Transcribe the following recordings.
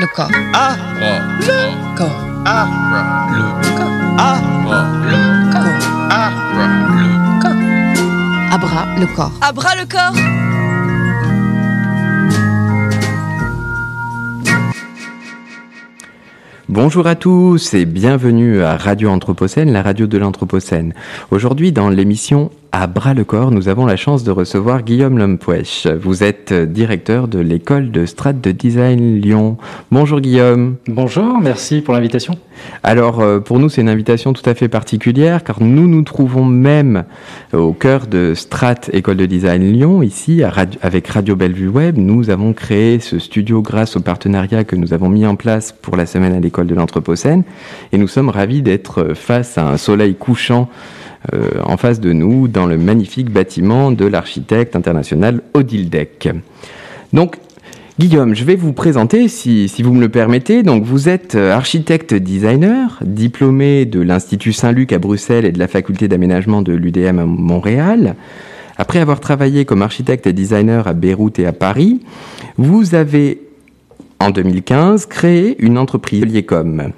le corps. Ah, Le corps. ah, Le corps. ah, Le corps. ah. Le corps. Abra le corps. À bras le corps Bonjour à tous et bienvenue à Radio Anthropocène, la radio de l'Anthropocène. Aujourd'hui, dans l'émission À bras le corps, nous avons la chance de recevoir Guillaume Lempouèche. Vous êtes directeur de l'école de Strat de Design Lyon. Bonjour Guillaume. Bonjour, merci pour l'invitation. Alors, euh, pour nous, c'est une invitation tout à fait particulière car nous nous trouvons même au cœur de Strat École de Design Lyon, ici, avec Radio Bellevue Web. Nous avons créé ce studio grâce au partenariat que nous avons mis en place pour la semaine à l'école de l'Anthropocène. Et nous sommes ravis d'être face à un soleil couchant euh, en face de nous dans le magnifique bâtiment de l'architecte international Odile Deck. Donc, Guillaume, je vais vous présenter, si, si vous me le permettez. Donc, vous êtes euh, architecte designer, diplômé de l'Institut Saint-Luc à Bruxelles et de la faculté d'aménagement de l'UDM à Montréal. Après avoir travaillé comme architecte et designer à Beyrouth et à Paris, vous avez, en 2015, créé une entreprise Liecom.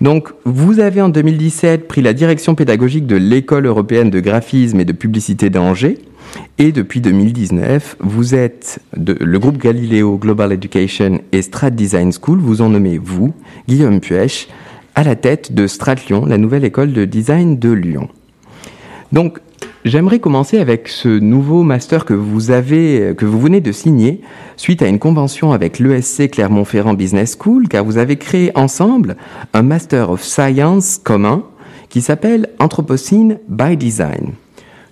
Donc, vous avez en 2017 pris la direction pédagogique de l'École européenne de graphisme et de publicité d'Angers. Et depuis 2019, vous êtes le groupe Galileo Global Education et Strat Design School vous ont nommé, vous, Guillaume Puech, à la tête de Strat Lyon, la nouvelle école de design de Lyon. J'aimerais commencer avec ce nouveau master que vous avez, que vous venez de signer suite à une convention avec l'ESC Clermont-Ferrand Business School, car vous avez créé ensemble un Master of Science commun qui s'appelle Anthropocene by Design.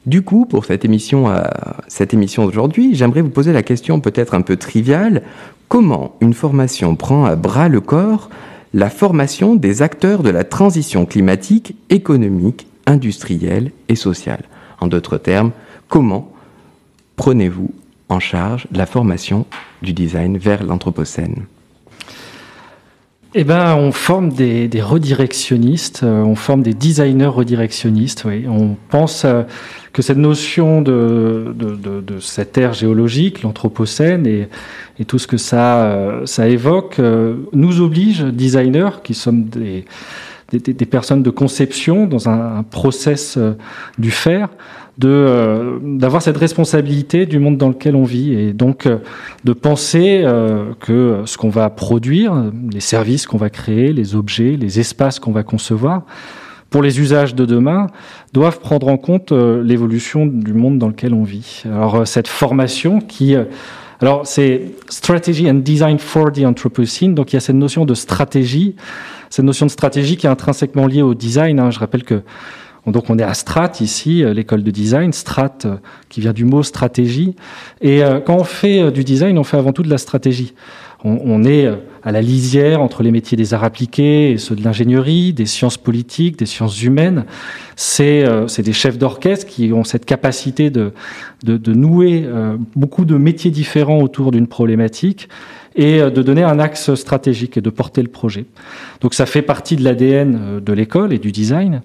Du coup, pour cette émission, euh, cette émission d'aujourd'hui, j'aimerais vous poser la question peut-être un peu triviale. Comment une formation prend à bras le corps la formation des acteurs de la transition climatique, économique, industrielle et sociale? En d'autres termes, comment prenez-vous en charge la formation du design vers l'Anthropocène? Eh ben, on forme des, redirectionnistes, euh, on forme des designers redirectionnistes. Oui. On pense euh, que cette notion de, cette ère géologique, l'anthropocène et, tout ce que ça, euh, ça évoque, nous oblige, designers, qui sommes des, des, des- des personnes de conception dans un, un process euh, du faire, de euh, d'avoir cette responsabilité du monde dans lequel on vit et donc euh, de penser que ce qu'on va produire, les services qu'on va créer, les objets, les espaces qu'on va concevoir pour les usages de demain doivent prendre en compte l'évolution du monde dans lequel on vit. Alors euh, cette formation qui euh, alors c'est Strategy and Design for the Anthropocene, donc il y a cette notion de stratégie, cette notion de stratégie qui est intrinsèquement liée au design. hein. Je rappelle que donc on est à Strat ici, euh, l'école de design, Strat euh, qui vient du mot stratégie. Et euh, quand on fait du design, on fait avant tout de la stratégie. On, on est à la lisière entre les métiers des arts appliqués et ceux de l'ingénierie, des sciences politiques, des sciences humaines. C'est des chefs d'orchestre qui ont cette capacité de, de, de nouer beaucoup de métiers différents autour d'une problématique et euh, de donner un axe stratégique et de porter le projet. Donc ça fait partie de l'ADN euh, de l'école et du design.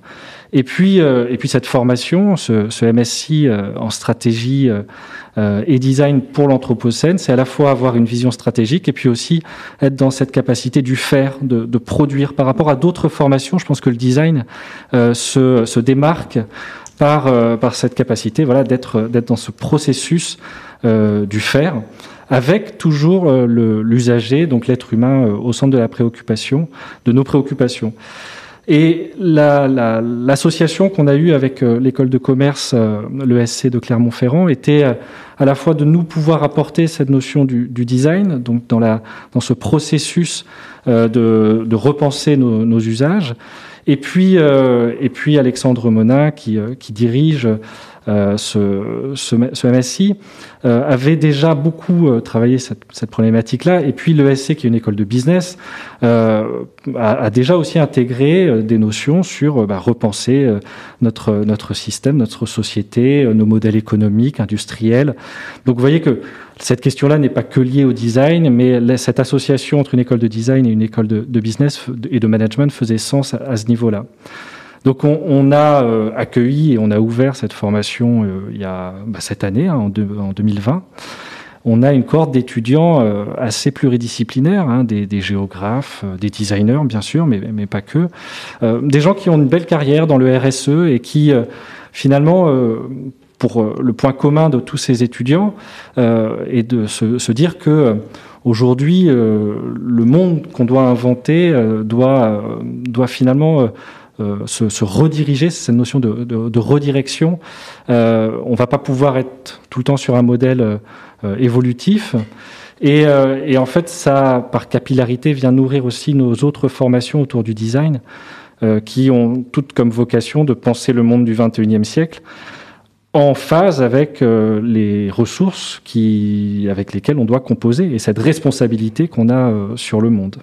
Et puis, euh, et puis cette formation, ce, ce MSI en stratégie et design pour l'Anthropocène, c'est à la fois avoir une vision stratégique et puis aussi être dans cette capacité du faire, de, de produire. Par rapport à d'autres formations, je pense que le design se, se démarque par, par cette capacité voilà, d'être dans ce processus du faire avec toujours euh, le- l'usager, donc l'être humain, euh, au centre de la préoccupation, de nos préoccupations. Et la- la- l'association qu'on a eue avec euh, l'école de commerce, euh, l'ESC de Clermont-Ferrand, était à la fois de nous pouvoir apporter cette notion du, design, donc dans, ce processus de, repenser nos usages, et puis, euh, et puis Alexandre Monin qui, euh, qui dirige euh, ce, ce, ce MSI avait déjà beaucoup travaillé cette, cette problématique-là. Et puis l'ESC, qui est une école de business, a, a déjà aussi intégré des notions sur bah, repenser notre, notre système, notre société, nos modèles économiques, industriels. Donc vous voyez que cette question-là n'est pas que liée au design, mais cette association entre une école de design et une école de, business et de management faisait sens à, ce niveau-là. Donc on, a euh, accueilli et on a ouvert cette formation euh, il y a bah, cette année, hein, en, deux- en 2020. on a une cohorte d'étudiants euh, assez pluridisciplinaires, hein, des, géographes, des designers bien sûr, mais pas que, des gens qui ont une belle carrière dans le RSE et qui finalement pour le point commun de tous ces étudiants est de se, se dire que aujourd'hui le monde qu'on doit inventer doit, doit finalement euh, se, rediriger, c'est cette notion de, redirection. Euh, on va pas pouvoir être tout le temps sur un modèle euh, évolutif. Et, en fait, ça, par capillarité, vient nourrir aussi nos autres formations autour du design, qui ont toutes comme vocation de penser le monde du 21e siècle en phase avec les ressources qui, avec lesquelles on doit composer et cette responsabilité qu'on a sur le monde.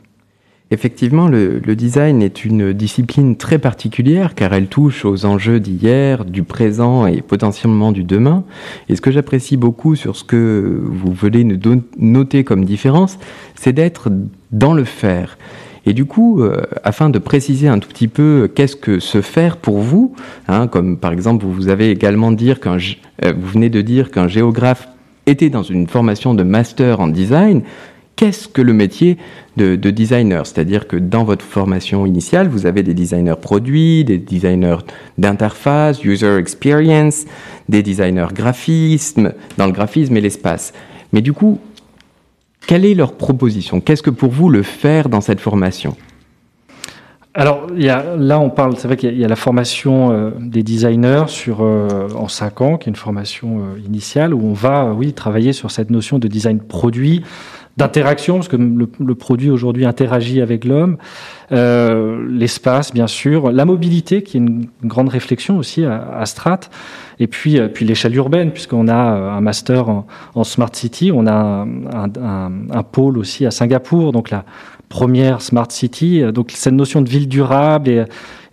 Effectivement, le, design est une discipline très particulière car elle touche aux enjeux d'hier, du présent et potentiellement du demain. Et ce que j'apprécie beaucoup sur ce que vous venez noter comme différence, c'est d'être dans le faire. Et du coup, euh, afin de préciser un tout petit peu qu'est-ce que se faire pour vous, hein, comme par exemple vous avez également dire qu'un, euh, vous venez de dire qu'un géographe était dans une formation de master en design, qu'est-ce que le métier de, designer? C'est-à-dire que dans votre formation initiale, vous avez des designers produits, des designers d'interface, user experience, des designers graphisme, dans le graphisme et l'espace. Mais du coup, quelle est leur proposition? Qu'est-ce que pour vous le faire dans cette formation? Alors, là, on parle, c'est vrai qu'il y, a la formation euh, des designers sur, euh, en 5 ans, qui est une formation euh, initiale, où on va, oui, travailler sur cette notion de design produit, d'interaction, parce que le, produit aujourd'hui interagit avec l'homme, euh, l'espace bien sûr, la mobilité qui est une, grande réflexion aussi à, Strat, et puis, euh, puis l'échelle urbaine, puisqu'on a euh, un master en, Smart City, on a un, pôle aussi à Singapour, donc la première Smart City, donc cette notion de ville durable et,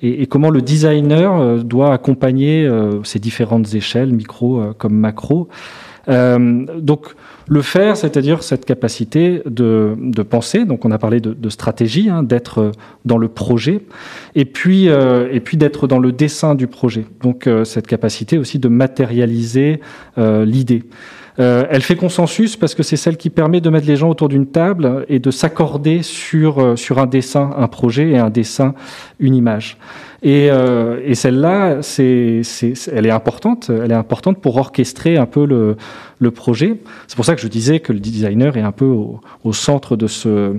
et, comment le designer doit accompagner ces différentes échelles, micro comme macro. Donc le faire, c'est-à-dire cette capacité de, penser, donc on a parlé de, stratégie, hein, d'être dans le projet, et puis, euh, puis d'être dans le dessin du projet. Donc euh, cette capacité aussi de matérialiser euh, elle fait consensus parce que c'est celle qui permet de mettre les gens autour d'une table et de s'accorder sur, sur un dessin, un projet et un dessin, une image. Et, euh, et celle-là, c'est, elle est importante. Elle est importante pour orchestrer un peu le, le projet. C'est pour ça que je disais que le designer est un peu au, au centre de ce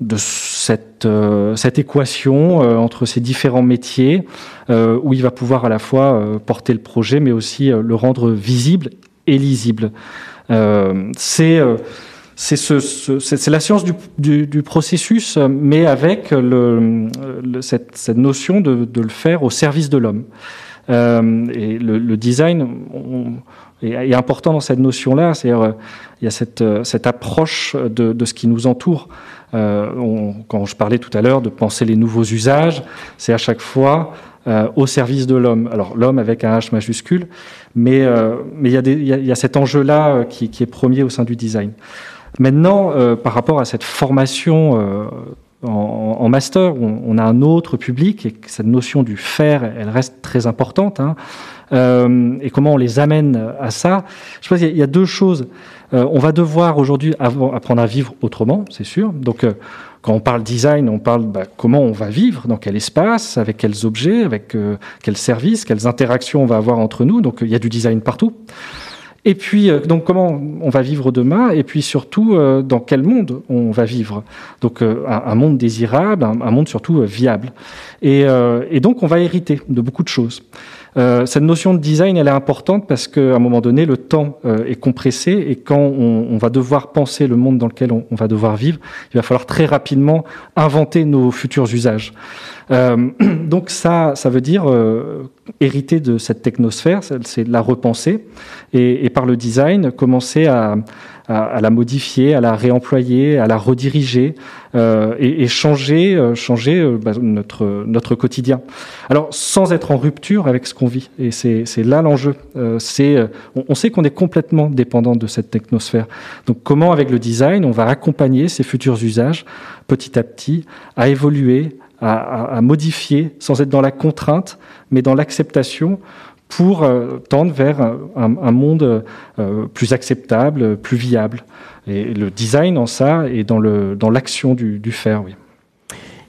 de cette, euh, cette équation euh, entre ces différents métiers euh, où il va pouvoir à la fois porter le projet mais aussi le rendre visible et lisible. c'est c'est ce, ce, la science du, du, du, processus, mais avec le, cette, cette, notion de, de, le faire au service de l'homme. Euh, et le, le design est, est, important dans cette notion-là. C'est-à-dire, euh, il y a cette, euh, cette approche de, de, ce qui nous entoure. Euh, on, quand je parlais tout à l'heure de penser les nouveaux usages, c'est à chaque fois euh, au service de l'homme. Alors l'homme avec un H majuscule, mais euh, il y y a, y a cet enjeu-là qui, qui, est premier au sein du design. Maintenant, euh, par rapport à cette formation euh, en, master, on, a un autre public et cette notion du faire, elle reste très importante. Hein. Euh, et comment on les amène à ça? Je pense qu'il y, a deux choses. on va devoir aujourd'hui apprendre à vivre autrement, c'est sûr. Donc, quand on parle design, on parle bah, comment on va vivre, dans quel espace, avec quels objets, avec quels services, quelles interactions on va avoir entre nous. Donc, il y a du design partout. Et puis, euh, donc, comment on va vivre demain? Et puis, surtout, euh, dans quel monde on va vivre? Donc, euh, un, monde désirable, un, monde surtout viable. Et, donc, on va hériter de beaucoup de choses. Cette notion de design, elle est importante parce qu'à un moment donné, le temps est compressé et quand on, on, va devoir penser le monde dans lequel on, on, va devoir vivre, il va falloir très rapidement inventer nos futurs usages. Euh, donc ça, ça veut dire euh, hériter de cette technosphère, c'est la repenser et, et, par le design commencer à, à, à, la modifier, à la réemployer, à la rediriger euh, et, et, changer, euh, changer euh, bah, notre notre quotidien. Alors sans être en rupture avec ce qu'on vit. Et c'est là l'enjeu. c'est on, on, sait qu'on est complètement dépendant de cette technosphère. Donc comment avec le design on va accompagner ces futurs usages petit à petit à évoluer, à, à, à, modifier sans être dans la contrainte, mais dans l'acceptation pour tendre vers un, monde plus acceptable, plus viable. Et le design en ça est dans l'action dans du, du faire, oui.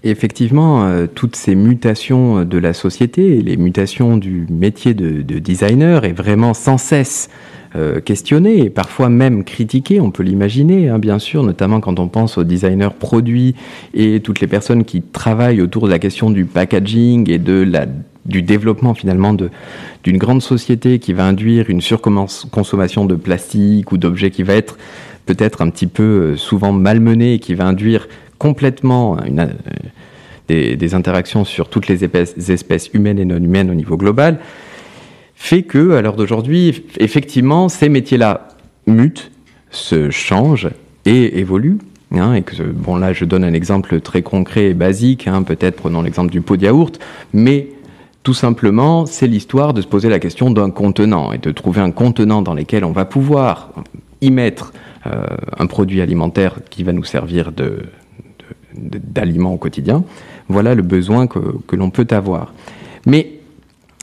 Et effectivement, toutes ces mutations de la société, les mutations du métier de, de designer est vraiment sans cesse euh, questionné et parfois même critiqué, on peut l'imaginer, hein, bien sûr, notamment quand on pense aux designers produits et toutes les personnes qui travaillent autour de la question du packaging et de la du développement finalement d'une grande société qui va induire une surconsommation de plastique ou d'objets qui va être peut-être un petit peu euh, souvent malmené et qui va induire complètement euh, des, interactions sur toutes les espèces, espèces humaines et non humaines au niveau global fait que, à l'heure d'aujourd'hui, effectivement, ces métiers-là mutent, se changent et évoluent. Hein, et que, bon, là, je donne un exemple très concret et basique, hein, peut-être prenons l'exemple du pot de yaourt, mais tout simplement, c'est l'histoire de se poser la question d'un contenant et de trouver un contenant dans lequel on va pouvoir y mettre euh, un produit alimentaire qui va nous servir de, d'aliment au quotidien. Voilà le besoin que, l'on peut avoir. Mais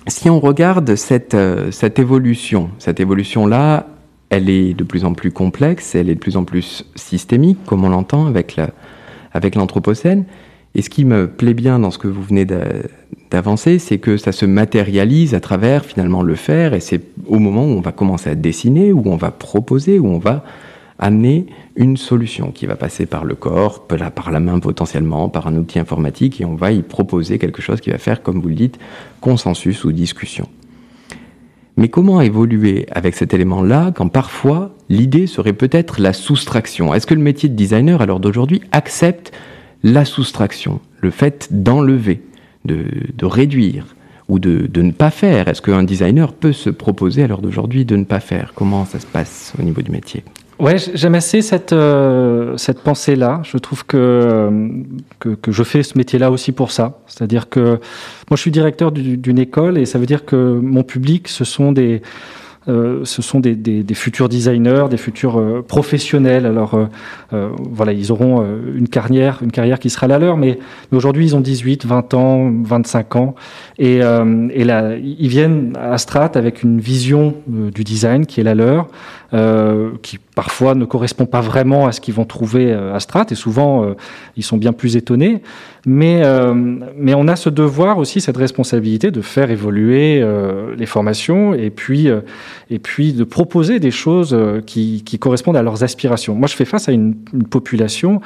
si on regarde cette, euh, cette évolution, cette évolution-là, elle est de plus en plus complexe, elle est de plus en plus systémique, comme on l'entend avec, avec l'Anthropocène. Et ce qui me plaît bien dans ce que vous venez c'est que ça se matérialise à travers finalement le faire, et c'est au moment où on va commencer à dessiner, où on va proposer, où on va amener une solution qui va passer par le corps, par la main potentiellement, par un outil informatique, et on va y proposer quelque chose qui va faire, comme vous le dites, consensus ou discussion. Mais comment évoluer avec cet élément-là quand parfois l'idée serait peut-être la soustraction? Est-ce que le métier de designer à l'heure d'aujourd'hui accepte la soustraction, le fait d'enlever, de, réduire ou de, ne pas faire Est-ce qu'un designer peut se proposer à l'heure d'aujourd'hui de ne pas faire? Comment ça se passe au niveau du métier? Ouais, j'aime assez cette, euh, cette pensée-là. Je trouve que, que, que, je fais ce métier-là aussi pour ça. C'est-à-dire que moi, je suis directeur d'une école et ça veut dire que mon public, ce sont des, euh, ce sont des, des, des, futurs designers, des futurs euh, professionnels. Alors euh, voilà, ils auront une carrière, une carrière qui sera la leur, mais, mais aujourd'hui ils ont 18, 20 ans, 25 ans, et, et là ils viennent à Strat avec une vision du design qui est la leur, qui parfois ne correspond pas vraiment à ce qu'ils vont trouver à Strat, et souvent ils sont bien plus étonnés. Mais, euh, mais on a ce devoir aussi, cette responsabilité de faire évoluer euh, les formations et puis, euh, et puis de proposer des choses qui, qui, correspondent à leurs aspirations. Moi, je fais face à une, une population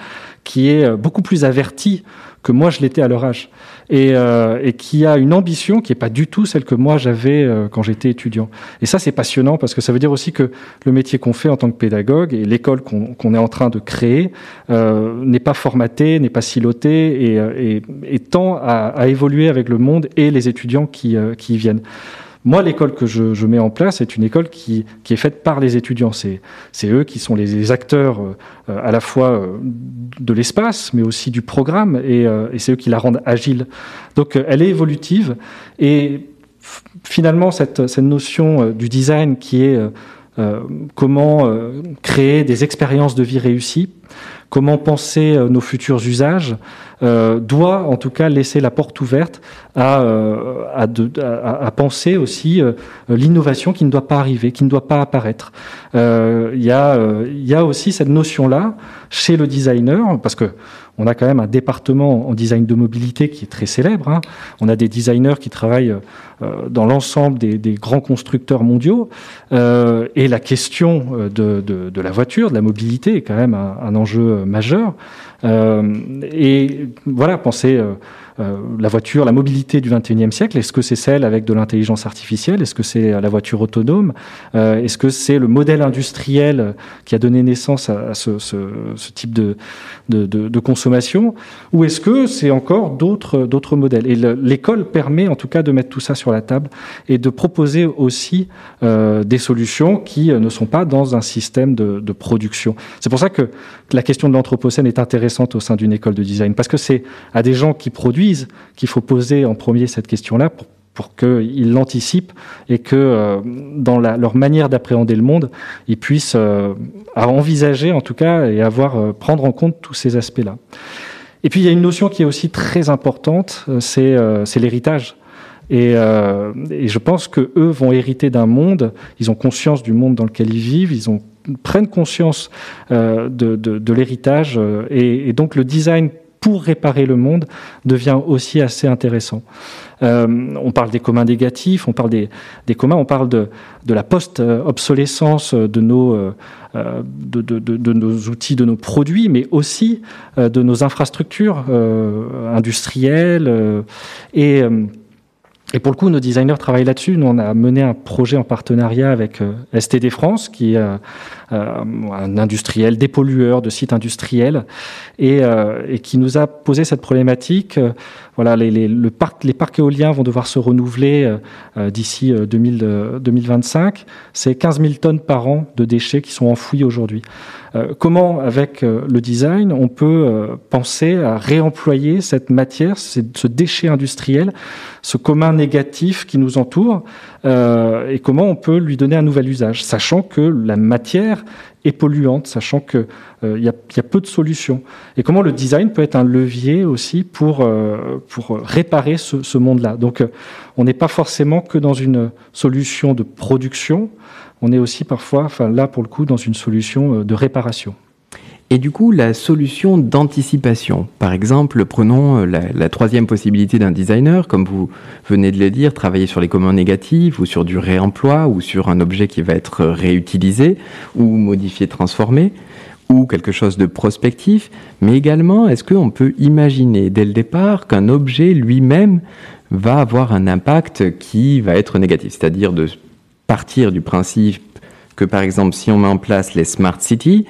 qui est beaucoup plus avertie que moi je l'étais à leur âge et, euh, et, qui a une ambition qui n'est pas du tout celle que moi j'avais euh, quand j'étais étudiant. Et ça c'est passionnant parce que ça veut dire aussi que le métier qu'on fait en tant que pédagogue et l'école qu'on est en train de créer euh, n'est pas formaté, n'est pas siloté et, euh, et, et tend à, à, évoluer avec le monde et les étudiants qui, euh, qui y viennent. Moi, l'école que je, mets en place est une école qui, est faite par les étudiants. C'est, eux qui sont les, acteurs euh, à la fois euh, de l'espace, mais aussi du programme, et, euh, et c'est eux qui la rendent agile. Donc, elle est évolutive, et finalement, cette notion du design qui est comment créer des expériences de vie réussies, comment penser nos futurs usages, euh, doit en tout cas laisser la porte ouverte à, euh, penser aussi euh, l'innovation qui ne doit pas arriver, qui ne doit pas apparaître. Il y a aussi cette notion-là chez le designer, parce que on a quand même un département en design de mobilité qui est très célèbre. Hein. On a des designers qui travaillent euh, dans l'ensemble des, grands constructeurs mondiaux. Euh, et la question de, de, la voiture, de la mobilité, est quand même un, enjeu majeur. Euh, et voilà, euh, euh, la voiture, la mobilité du 21e siècle. Est-ce que c'est celle avec de l'intelligence artificielle Est-ce que c'est la voiture autonome Est-ce que c'est le modèle industriel qui a donné naissance à, ce, ce, ce, type de, de, de, consommation Ou est-ce que c'est encore d'autres modèles? Et l'école permet en tout cas de mettre tout ça sur la table et de proposer aussi euh, des solutions qui ne sont pas dans un système de, de production. C'est pour ça que la question de l'anthropocène est intéressante au sein d'une école de design, parce que c'est à des gens qui produisent qu'il faut poser en premier cette question-là pour, qu'ils l'anticipent et que euh, dans leur manière d'appréhender le monde, ils puissent euh, envisager en tout cas et avoir euh, prendre en compte tous ces aspects-là. Et puis il y a une notion qui est aussi très importante, c'est l'héritage. Et, je pense que eux vont hériter d'un monde. Ils ont conscience du monde dans lequel ils vivent. Ils ont prennent conscience de, l'héritage et, donc le design pour réparer le monde devient aussi assez intéressant. Euh, on parle des communs négatifs, on parle des, des communs, on parle de, de la post-obsolescence de nos, euh, de, de, de, nos outils, de nos produits, mais aussi euh, de nos infrastructures euh, industrielles et et pour le coup, nos designers travaillent là-dessus. Nous, on a mené un projet en partenariat avec STD France, qui est euh, un industriel, dépollueur de sites industriels, et, euh, qui nous a posé cette problématique. Euh, voilà, les parcs éoliens vont devoir se renouveler d'ici 2025. C'est 15 000 tonnes par an de déchets qui sont enfouis aujourd'hui. comment, avec le design, on peut penser à réemployer cette matière, ce déchet industriel, ce commun négatif qui nous entoure, et comment on peut lui donner un nouvel usage, sachant que la matière et polluante, sachant qu'il euh, y, a, peu de solutions. Et comment le design peut être un levier aussi pour, euh, pour réparer ce, ce monde-là. Donc euh, on n'est pas forcément que dans une solution de production, on est aussi parfois, enfin là pour le coup, dans une solution de réparation. Et du coup, la solution d'anticipation, par exemple, prenons euh, la, troisième possibilité d'un designer, comme vous venez de le dire, travailler sur les communs négatifs ou sur du réemploi ou sur un objet qui va être réutilisé ou modifié, transformé ou quelque chose de prospectif, mais également, est-ce qu'on peut imaginer dès le départ qu'un objet lui-même va avoir un impact qui va être négatif, c'est-à-dire de partir du principe que, par exemple, si on met en place les smart cities,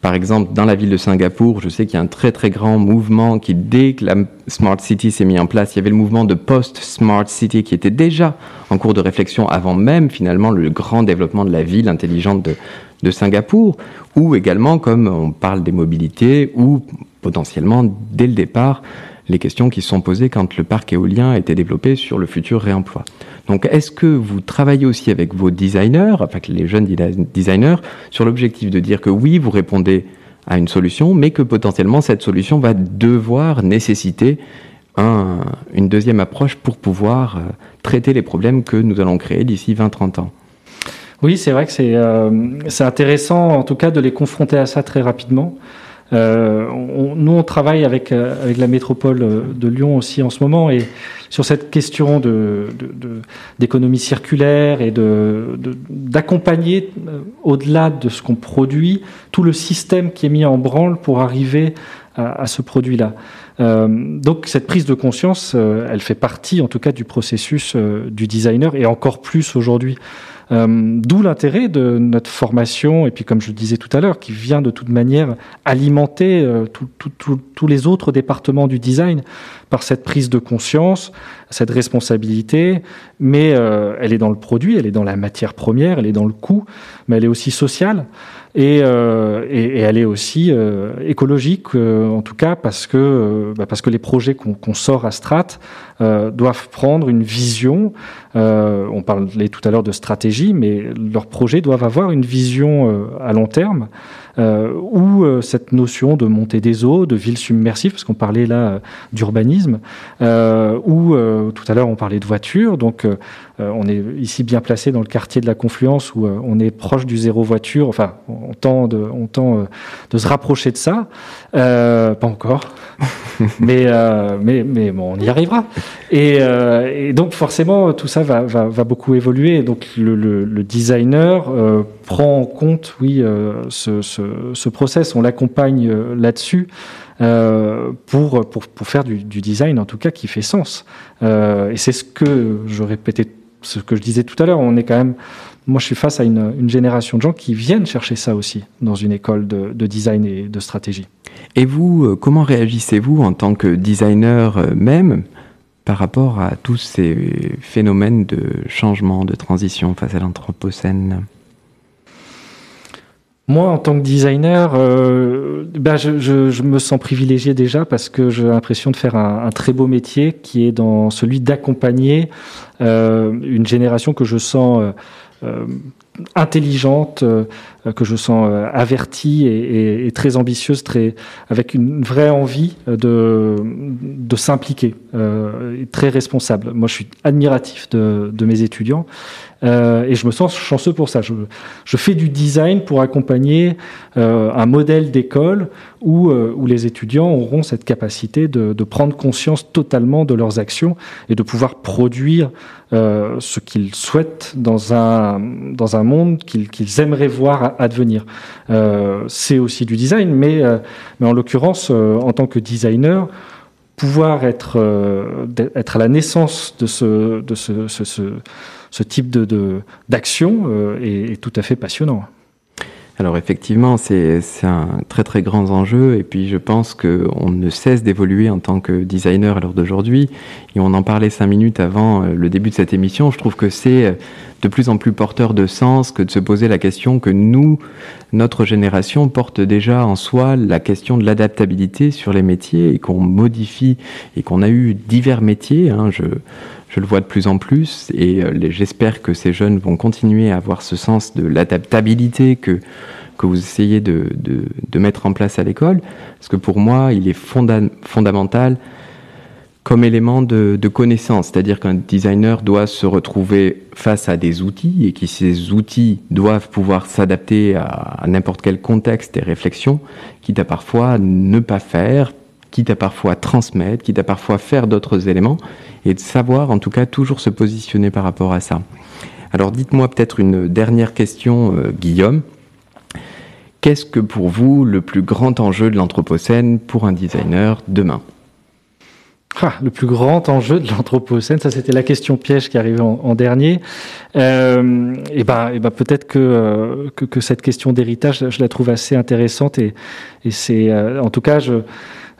par exemple, dans la ville de Singapour, je sais qu'il y a un très très grand mouvement qui, dès que la Smart City s'est mis en place, il y avait le mouvement de Post-Smart City qui était déjà en cours de réflexion avant même finalement le grand développement de la ville intelligente de, de Singapour, ou également comme on parle des mobilités, ou potentiellement dès le départ les questions qui se sont posées quand le parc éolien a été développé sur le futur réemploi. Donc, est-ce que vous travaillez aussi avec vos designers, enfin les jeunes designers, sur l'objectif de dire que oui, vous répondez à une solution, mais que potentiellement cette solution va devoir nécessiter un, une deuxième approche pour pouvoir euh, traiter les problèmes que nous allons créer d'ici 20-30 ans? Oui, c'est vrai que c'est euh, intéressant en tout cas de les confronter à ça très rapidement. Euh, on, nous, on travaille avec, avec la métropole de Lyon aussi en ce moment et sur cette question de, d'économie de, circulaire et de, d'accompagner au-delà de ce qu'on produit tout le système qui est mis en branle pour arriver à, à ce produit-là. Euh, donc cette prise de conscience, elle fait partie en tout cas du processus du designer et encore plus aujourd'hui. Euh, d'où l'intérêt de notre formation, et puis comme je le disais tout à l'heure, qui vient de toute manière alimenter euh, tous les autres départements du design par cette prise de conscience, cette responsabilité, mais euh, elle est dans le produit, elle est dans la matière première, elle est dans le coût, mais elle est aussi sociale. Et, elle est aussi écologique, en tout cas parce que bah parce que les projets qu'on qu sort à Strat euh, doivent prendre une vision. on parlait tout à l'heure de stratégie, mais leurs projets doivent avoir une vision à long terme euh, où euh, cette notion de montée des eaux, de ville submersive, parce qu'on parlait là d'urbanisme, euh, ou tout à l'heure on parlait de voitures, donc on est ici bien placé dans le quartier de la Confluence où on est proche du zéro voiture, enfin on tend de, on tend, de se rapprocher de ça, pas encore, mais, mais, mais bon, on y arrivera. Et, et, donc forcément tout ça va, beaucoup évoluer, donc le, designer prend en compte, oui, ce, ce ce, process, on l'accompagne euh, là-dessus. Euh, pour, faire du, design, en tout cas, qui fait sens. Euh, et c'est ce que je répétais, ce que je disais tout à l'heure. On est quand même, moi, je suis face à une, génération de gens qui viennent chercher ça aussi dans une école de, de design et de stratégie. Et vous, euh, comment réagissez-vous en tant que designer même par rapport à tous ces phénomènes de changement, de transition face à l'anthropocène moi, en tant que designer, euh, ben je, me sens privilégié déjà parce que j'ai l'impression de faire un, un, très beau métier qui est dans celui d'accompagner euh, une génération que je sens euh, intelligente, que je sens avertie et, très ambitieuse, très, avec une vraie envie de, de s'impliquer, très responsable. Moi, je suis admiratif de, de mes étudiants euh, et je me sens chanceux pour ça. Je, je fais du design pour accompagner euh, un modèle d'école où, euh, où les étudiants auront cette capacité de, de, prendre conscience totalement de leurs actions et de pouvoir produire euh, ce qu'ils souhaitent dans un, dans un monde qu'ils aimeraient voir advenir. Euh, C'est aussi du design, mais, mais en l'occurrence, en tant que designer, pouvoir être, à la naissance de ce, de type de, d'action euh, est, tout à fait passionnant. Alors effectivement, c'est, un très très grand enjeu et puis je pense qu'on ne cesse d'évoluer en tant que designer à l'heure d'aujourd'hui et on en parlait cinq minutes avant euh, le début de cette émission. Je trouve que c'est euh, de plus en plus porteur de sens que de se poser la question que nous, notre génération, porte déjà en soi la question de l'adaptabilité sur les métiers et qu'on modifie et qu'on a eu divers métiers. Hein, je, je le vois de plus en plus et euh, j'espère que ces jeunes vont continuer à avoir ce sens de l'adaptabilité que, que vous essayez de, de, mettre en place à l'école. Parce que pour moi, il est fondamental comme élément de, de connaissance. C'est-à-dire qu'un designer doit se retrouver face à des outils et que ces outils doivent pouvoir s'adapter à, à n'importe quel contexte et réflexion, quitte à parfois ne pas faire, quitte à parfois transmettre, quitte à parfois faire d'autres éléments, et de savoir en tout cas toujours se positionner par rapport à ça. Alors dites-moi peut-être une dernière question, euh, Guillaume. Qu'est-ce que pour vous le plus grand enjeu de l'Anthropocène pour un designer demain? Ah, le plus grand enjeu de l'anthropocène, ça c'était la question piège qui arrivait en, en dernier. Euh, et ben, et ben peut-être que, euh, que, que cette question d'héritage, je la trouve assez intéressante et, et c'est, euh, en tout cas, je,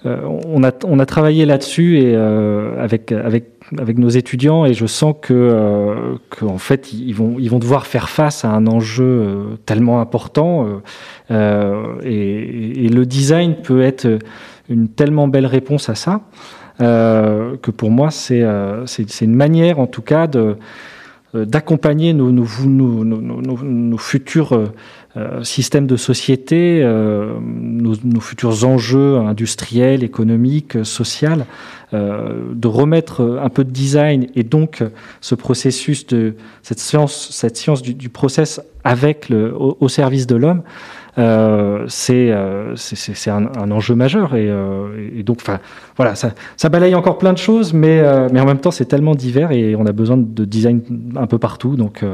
on, a, on a travaillé là-dessus et euh, avec, avec, avec nos étudiants et je sens que, euh, en fait ils vont, ils vont devoir faire face à un enjeu tellement important et, et, le design peut être une tellement belle réponse à ça que pour moi c'est une manière en tout cas d'accompagner nos, nos, nos, nos, futurs euh, système de société, euh, nos, nos, futurs enjeux industriels, économiques, sociaux, euh, de remettre un peu de design et donc ce processus de cette science, cette science du, du process avec le, au, service de l'homme. Euh, c'est euh, un, un, enjeu majeur et, euh, et donc voilà ça, ça, balaye encore plein de choses mais mais en même temps c'est tellement divers et on a besoin de design un peu partout donc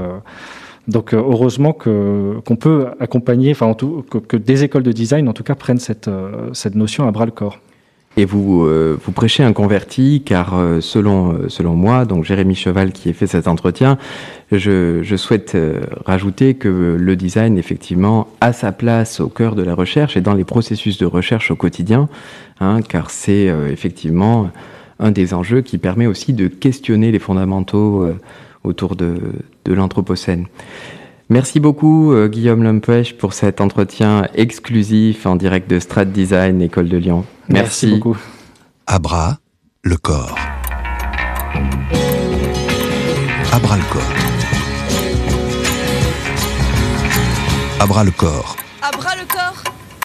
donc euh, heureusement que qu'on peut accompagner, enfin que, des écoles de design en tout cas prennent cette euh, cette notion à bras le corps. Et vous euh, vous prêchez un converti car selon selon moi, donc Jérémy Cheval qui a fait cet entretien, je, souhaite rajouter que le design effectivement a sa place au cœur de la recherche et dans les processus de recherche au quotidien, hein, car c'est effectivement un des enjeux qui permet aussi de questionner les fondamentaux autour de, de l'Anthropocène. Merci beaucoup euh, Guillaume Lempech pour cet entretien exclusif en direct de Strat Design École de Lyon. Merci, Merci beaucoup. Abra, le corps. Abra le corps. Abra le corps